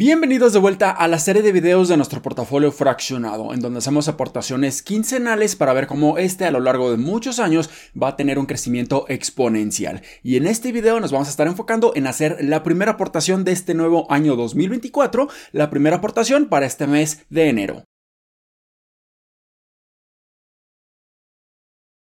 Bienvenidos de vuelta a la serie de videos de nuestro portafolio fraccionado, en donde hacemos aportaciones quincenales para ver cómo este a lo largo de muchos años va a tener un crecimiento exponencial. Y en este video nos vamos a estar enfocando en hacer la primera aportación de este nuevo año 2024, la primera aportación para este mes de enero.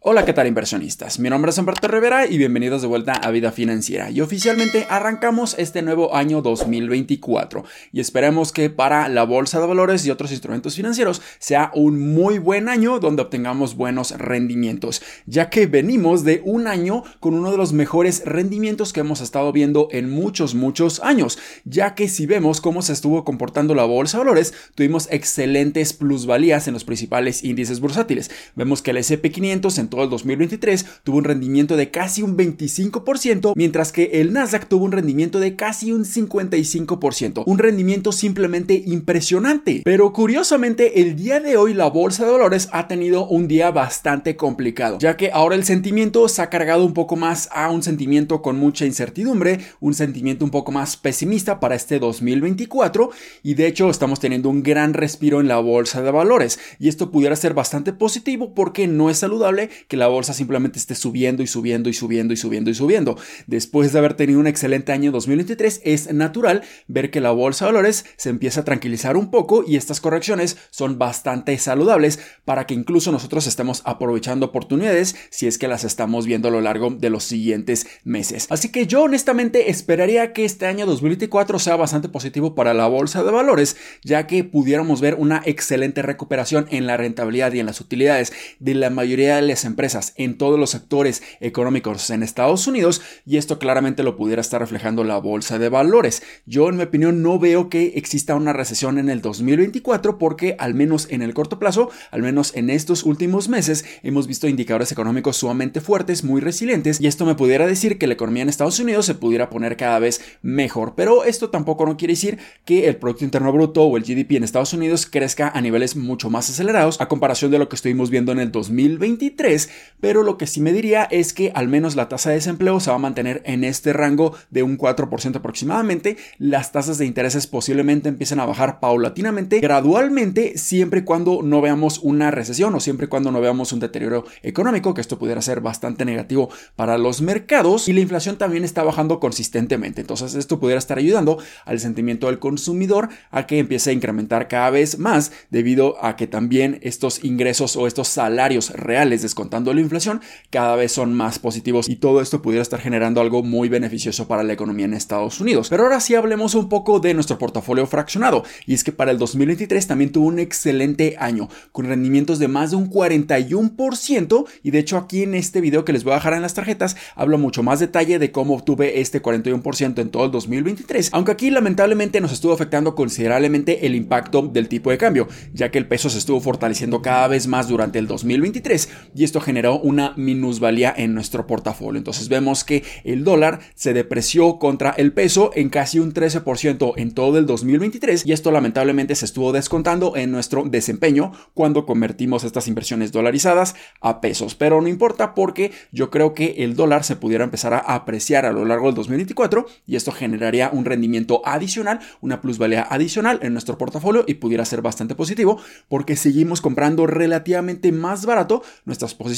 Hola, ¿qué tal inversionistas? Mi nombre es Humberto Rivera y bienvenidos de vuelta a Vida Financiera. Y oficialmente arrancamos este nuevo año 2024 y esperemos que para la bolsa de valores y otros instrumentos financieros sea un muy buen año donde obtengamos buenos rendimientos, ya que venimos de un año con uno de los mejores rendimientos que hemos estado viendo en muchos, muchos años, ya que si vemos cómo se estuvo comportando la bolsa de valores, tuvimos excelentes plusvalías en los principales índices bursátiles. Vemos que el SP500 en todo el 2023 tuvo un rendimiento de casi un 25%, mientras que el Nasdaq tuvo un rendimiento de casi un 55%. Un rendimiento simplemente impresionante. Pero curiosamente, el día de hoy la bolsa de valores ha tenido un día bastante complicado, ya que ahora el sentimiento se ha cargado un poco más a un sentimiento con mucha incertidumbre, un sentimiento un poco más pesimista para este 2024 y de hecho estamos teniendo un gran respiro en la bolsa de valores y esto pudiera ser bastante positivo porque no es saludable que la bolsa simplemente esté subiendo y subiendo y subiendo y subiendo y subiendo. Después de haber tenido un excelente año 2023, es natural ver que la bolsa de valores se empieza a tranquilizar un poco y estas correcciones son bastante saludables para que incluso nosotros estemos aprovechando oportunidades si es que las estamos viendo a lo largo de los siguientes meses. Así que yo honestamente esperaría que este año 2024 sea bastante positivo para la bolsa de valores, ya que pudiéramos ver una excelente recuperación en la rentabilidad y en las utilidades de la mayoría de las empresas en todos los sectores económicos en Estados Unidos y esto claramente lo pudiera estar reflejando la bolsa de valores. Yo en mi opinión no veo que exista una recesión en el 2024 porque al menos en el corto plazo, al menos en estos últimos meses, hemos visto indicadores económicos sumamente fuertes, muy resilientes y esto me pudiera decir que la economía en Estados Unidos se pudiera poner cada vez mejor. Pero esto tampoco no quiere decir que el Producto Interno Bruto o el GDP en Estados Unidos crezca a niveles mucho más acelerados a comparación de lo que estuvimos viendo en el 2023 pero lo que sí me diría es que al menos la tasa de desempleo se va a mantener en este rango de un 4% aproximadamente. Las tasas de intereses posiblemente empiecen a bajar paulatinamente, gradualmente, siempre y cuando no veamos una recesión o siempre y cuando no veamos un deterioro económico, que esto pudiera ser bastante negativo para los mercados. Y la inflación también está bajando consistentemente. Entonces esto pudiera estar ayudando al sentimiento del consumidor a que empiece a incrementar cada vez más debido a que también estos ingresos o estos salarios reales descontados la inflación, cada vez son más positivos y todo esto pudiera estar generando algo muy beneficioso para la economía en Estados Unidos. Pero ahora sí hablemos un poco de nuestro portafolio fraccionado y es que para el 2023 también tuvo un excelente año con rendimientos de más de un 41% y de hecho aquí en este video que les voy a dejar en las tarjetas hablo mucho más detalle de cómo obtuve este 41% en todo el 2023, aunque aquí lamentablemente nos estuvo afectando considerablemente el impacto del tipo de cambio, ya que el peso se estuvo fortaleciendo cada vez más durante el 2023 y esto generó una minusvalía en nuestro portafolio. Entonces vemos que el dólar se depreció contra el peso en casi un 13% en todo el 2023 y esto lamentablemente se estuvo descontando en nuestro desempeño cuando convertimos estas inversiones dolarizadas a pesos. Pero no importa porque yo creo que el dólar se pudiera empezar a apreciar a lo largo del 2024 y esto generaría un rendimiento adicional, una plusvalía adicional en nuestro portafolio y pudiera ser bastante positivo porque seguimos comprando relativamente más barato nuestras posiciones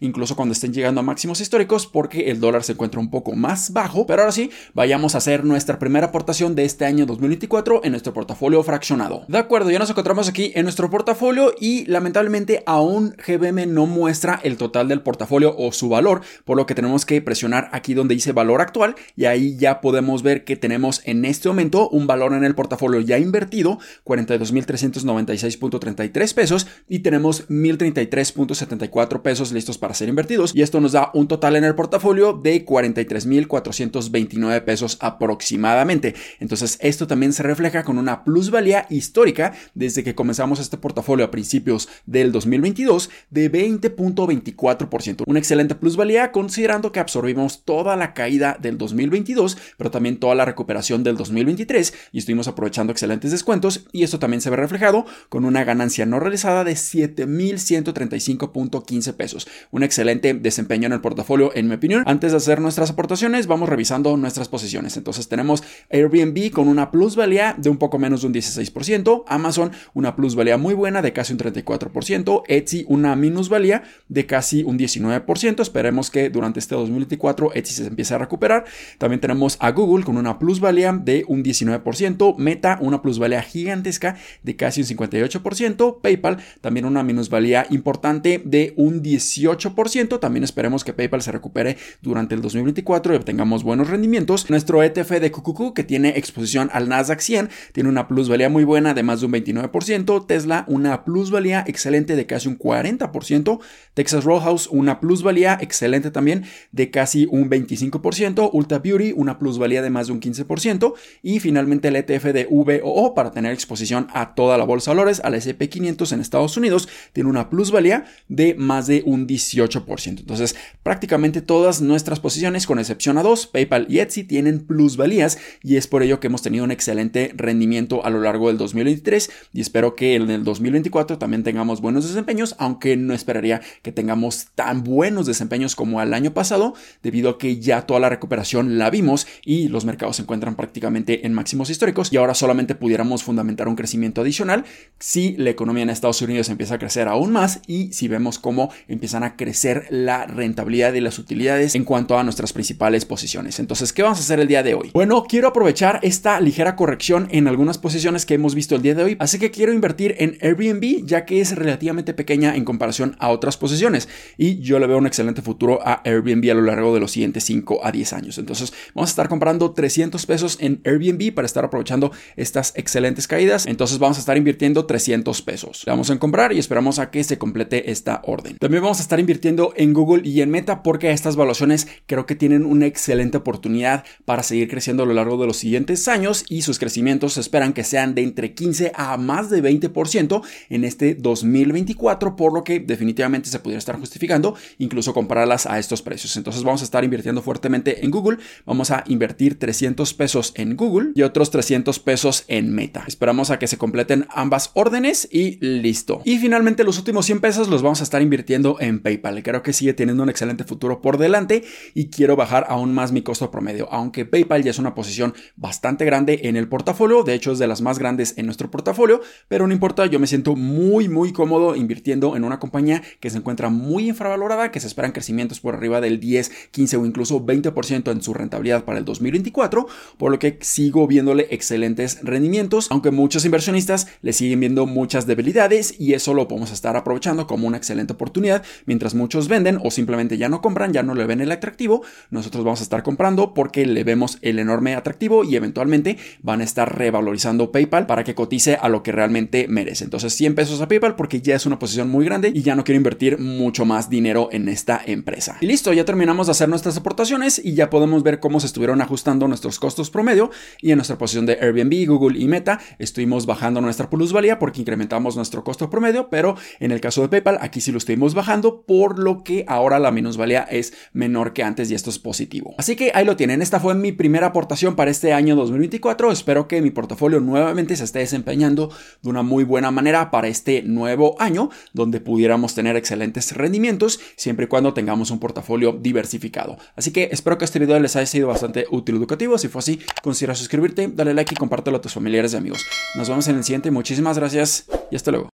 incluso cuando estén llegando a máximos históricos, porque el dólar se encuentra un poco más bajo. Pero ahora sí, vayamos a hacer nuestra primera aportación de este año 2024 en nuestro portafolio fraccionado. De acuerdo, ya nos encontramos aquí en nuestro portafolio y lamentablemente aún GBM no muestra el total del portafolio o su valor, por lo que tenemos que presionar aquí donde dice valor actual y ahí ya podemos ver que tenemos en este momento un valor en el portafolio ya invertido, 42.396.33 pesos y tenemos 1.033.74 pesos listos para ser invertidos y esto nos da un total en el portafolio de 43.429 pesos aproximadamente. Entonces esto también se refleja con una plusvalía histórica desde que comenzamos este portafolio a principios del 2022 de 20.24%. Una excelente plusvalía considerando que absorbimos toda la caída del 2022, pero también toda la recuperación del 2023 y estuvimos aprovechando excelentes descuentos y esto también se ve reflejado con una ganancia no realizada de 7.135.15 13 pesos. Un excelente desempeño en el portafolio, en mi opinión. Antes de hacer nuestras aportaciones, vamos revisando nuestras posiciones. Entonces tenemos Airbnb con una plusvalía de un poco menos de un 16%, Amazon una plusvalía muy buena de casi un 34%, Etsy una minusvalía de casi un 19%. Esperemos que durante este 2024 Etsy se empiece a recuperar. También tenemos a Google con una plusvalía de un 19%, Meta una plusvalía gigantesca de casi un 58%, PayPal también una minusvalía importante de un 18%. También esperemos que PayPal se recupere durante el 2024 y obtengamos buenos rendimientos. Nuestro ETF de QQQ que tiene exposición al Nasdaq 100 tiene una plusvalía muy buena de más de un 29%, Tesla una plusvalía excelente de casi un 40%, Texas Roadhouse una plusvalía excelente también de casi un 25%, Ulta Beauty una plusvalía de más de un 15% y finalmente el ETF de VOO para tener exposición a toda la bolsa de valores, al SP500 en Estados Unidos, tiene una plusvalía de más de un 18%. Entonces, prácticamente todas nuestras posiciones, con excepción a dos, PayPal y Etsy, tienen plusvalías y es por ello que hemos tenido un excelente rendimiento a lo largo del 2023 y espero que en el 2024 también tengamos buenos desempeños, aunque no esperaría que tengamos tan buenos desempeños como el año pasado, debido a que ya toda la recuperación la vimos y los mercados se encuentran prácticamente en máximos históricos y ahora solamente pudiéramos fundamentar un crecimiento adicional si la economía en Estados Unidos empieza a crecer aún más y si vemos cómo empiezan a crecer la rentabilidad y las utilidades en cuanto a nuestras principales posiciones. Entonces, ¿qué vamos a hacer el día de hoy? Bueno, quiero aprovechar esta ligera corrección en algunas posiciones que hemos visto el día de hoy, así que quiero invertir en Airbnb ya que es relativamente pequeña en comparación a otras posiciones y yo le veo un excelente futuro a Airbnb a lo largo de los siguientes 5 a 10 años. Entonces, vamos a estar comprando 300 pesos en Airbnb para estar aprovechando estas excelentes caídas. Entonces, vamos a estar invirtiendo 300 pesos. Le vamos a comprar y esperamos a que se complete esta orden. También vamos a estar invirtiendo en Google y en Meta porque estas valuaciones creo que tienen una excelente oportunidad para seguir creciendo a lo largo de los siguientes años y sus crecimientos se esperan que sean de entre 15 a más de 20% en este 2024, por lo que definitivamente se pudiera estar justificando incluso comprarlas a estos precios. Entonces vamos a estar invirtiendo fuertemente en Google, vamos a invertir 300 pesos en Google y otros 300 pesos en Meta. Esperamos a que se completen ambas órdenes y listo. Y finalmente los últimos 100 pesos los vamos a estar invirtiendo en PayPal. Creo que sigue teniendo un excelente futuro por delante y quiero bajar aún más mi costo promedio, aunque PayPal ya es una posición bastante grande en el portafolio, de hecho es de las más grandes en nuestro portafolio, pero no importa, yo me siento muy muy cómodo invirtiendo en una compañía que se encuentra muy infravalorada, que se esperan crecimientos por arriba del 10, 15 o incluso 20% en su rentabilidad para el 2024, por lo que sigo viéndole excelentes rendimientos, aunque muchos inversionistas le siguen viendo muchas debilidades y eso lo podemos estar aprovechando como una excelente oportunidad, mientras muchos venden o simplemente ya no compran, ya no le ven el atractivo, nosotros vamos a estar comprando porque le vemos el enorme atractivo y eventualmente van a estar revalorizando PayPal para que cotice a lo que realmente merece. Entonces 100 pesos a PayPal porque ya es una posición muy grande y ya no quiero invertir mucho más dinero en esta empresa. Y listo, ya terminamos de hacer nuestras aportaciones y ya podemos ver cómo se estuvieron ajustando nuestros costos promedio y en nuestra posición de Airbnb, Google y Meta estuvimos bajando nuestra plusvalía porque incrementamos nuestro costo promedio, pero en el caso de PayPal aquí sí lo estuvimos bajando por lo que ahora la minusvalía es menor que antes y esto es positivo. Así que ahí lo tienen, esta fue mi primera aportación para este año 2024, espero que mi portafolio nuevamente se esté desempeñando de una muy buena manera para este nuevo año donde pudiéramos tener excelentes rendimientos siempre y cuando tengamos un portafolio diversificado. Así que espero que este video les haya sido bastante útil y educativo, si fue así considera suscribirte, dale like y compártelo a tus familiares y amigos. Nos vemos en el siguiente, muchísimas gracias y hasta luego.